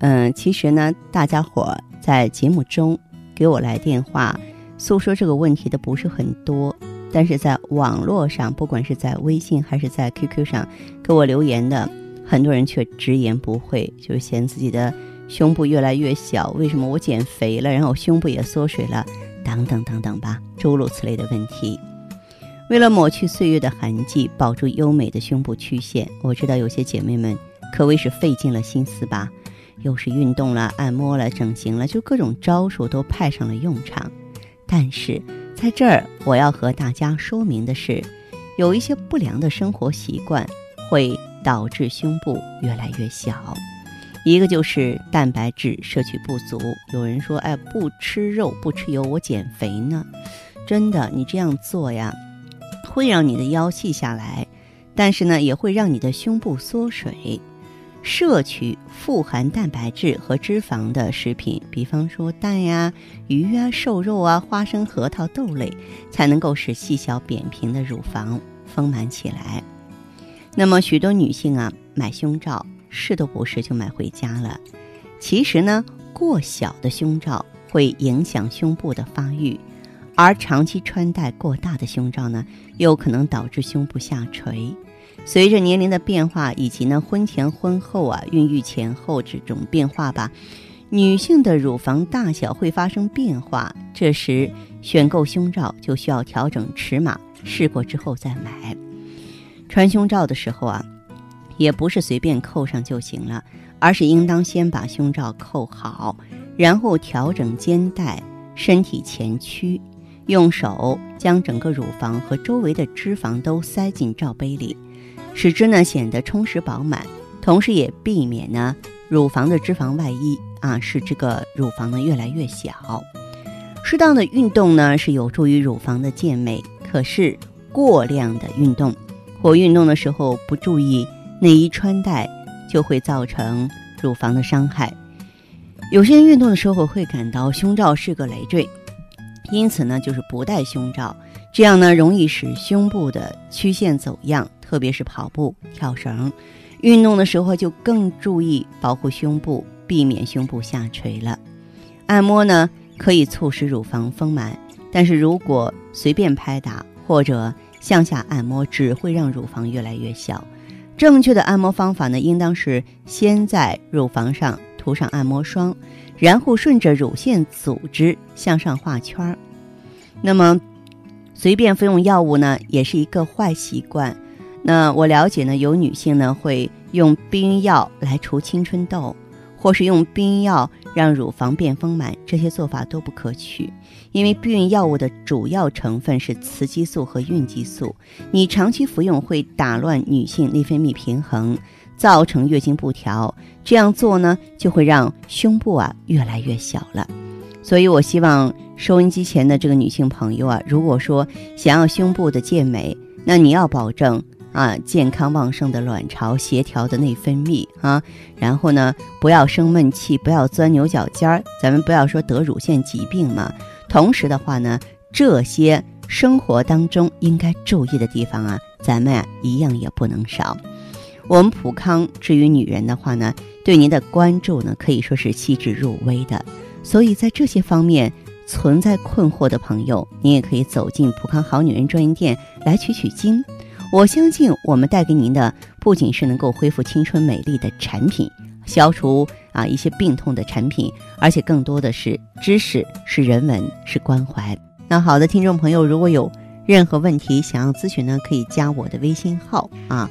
嗯，其实呢，大家伙在节目中给我来电话诉说这个问题的不是很多，但是在网络上，不管是在微信还是在 QQ 上给我留言的很多人却直言不讳，就是嫌自己的胸部越来越小，为什么我减肥了，然后胸部也缩水了，等等等等吧，诸如此类的问题。为了抹去岁月的痕迹，保住优美的胸部曲线，我知道有些姐妹们可谓是费尽了心思吧。又是运动了、按摩了、整形了，就各种招数都派上了用场。但是在这儿，我要和大家说明的是，有一些不良的生活习惯会导致胸部越来越小。一个就是蛋白质摄取不足。有人说：“哎，不吃肉、不吃油，我减肥呢。”真的，你这样做呀，会让你的腰细下来，但是呢，也会让你的胸部缩水。摄取富含蛋白质和脂肪的食品，比方说蛋呀、鱼啊、瘦肉啊、花生、核桃、豆类，才能够使细小扁平的乳房丰满起来。那么，许多女性啊，买胸罩试都不试就买回家了。其实呢，过小的胸罩会影响胸部的发育，而长期穿戴过大的胸罩呢，又可能导致胸部下垂。随着年龄的变化，以及呢婚前婚后啊孕育前后这种变化吧，女性的乳房大小会发生变化。这时选购胸罩就需要调整尺码，试过之后再买。穿胸罩的时候啊，也不是随便扣上就行了，而是应当先把胸罩扣好，然后调整肩带、身体前屈，用手将整个乳房和周围的脂肪都塞进罩杯里。使之呢显得充实饱满，同时也避免呢乳房的脂肪外溢啊，使这个乳房呢越来越小。适当的运动呢是有助于乳房的健美，可是过量的运动或运动的时候不注意内衣穿戴，就会造成乳房的伤害。有些人运动的时候会感到胸罩是个累赘，因此呢就是不戴胸罩，这样呢容易使胸部的曲线走样。特别是跑步、跳绳、运动的时候，就更注意保护胸部，避免胸部下垂了。按摩呢，可以促使乳房丰满，但是如果随便拍打或者向下按摩，只会让乳房越来越小。正确的按摩方法呢，应当是先在乳房上涂上按摩霜，然后顺着乳腺组织向上画圈儿。那么，随便服用药物呢，也是一个坏习惯。那我了解呢，有女性呢会用避孕药来除青春痘，或是用避孕药让乳房变丰满，这些做法都不可取。因为避孕药物的主要成分是雌激素和孕激素，你长期服用会打乱女性内分泌平衡，造成月经不调。这样做呢，就会让胸部啊越来越小了。所以我希望收音机前的这个女性朋友啊，如果说想要胸部的健美，那你要保证。啊，健康旺盛的卵巢，协调的内分泌啊，然后呢，不要生闷气，不要钻牛角尖儿，咱们不要说得乳腺疾病嘛。同时的话呢，这些生活当中应该注意的地方啊，咱们啊一样也不能少。我们普康至于女人的话呢，对您的关注呢可以说是细致入微的，所以在这些方面存在困惑的朋友，您也可以走进普康好女人专营店来取取经。我相信，我们带给您的不仅是能够恢复青春美丽的产品，消除啊一些病痛的产品，而且更多的是知识、是人文、是关怀。那好的，听众朋友，如果有任何问题想要咨询呢，可以加我的微信号啊，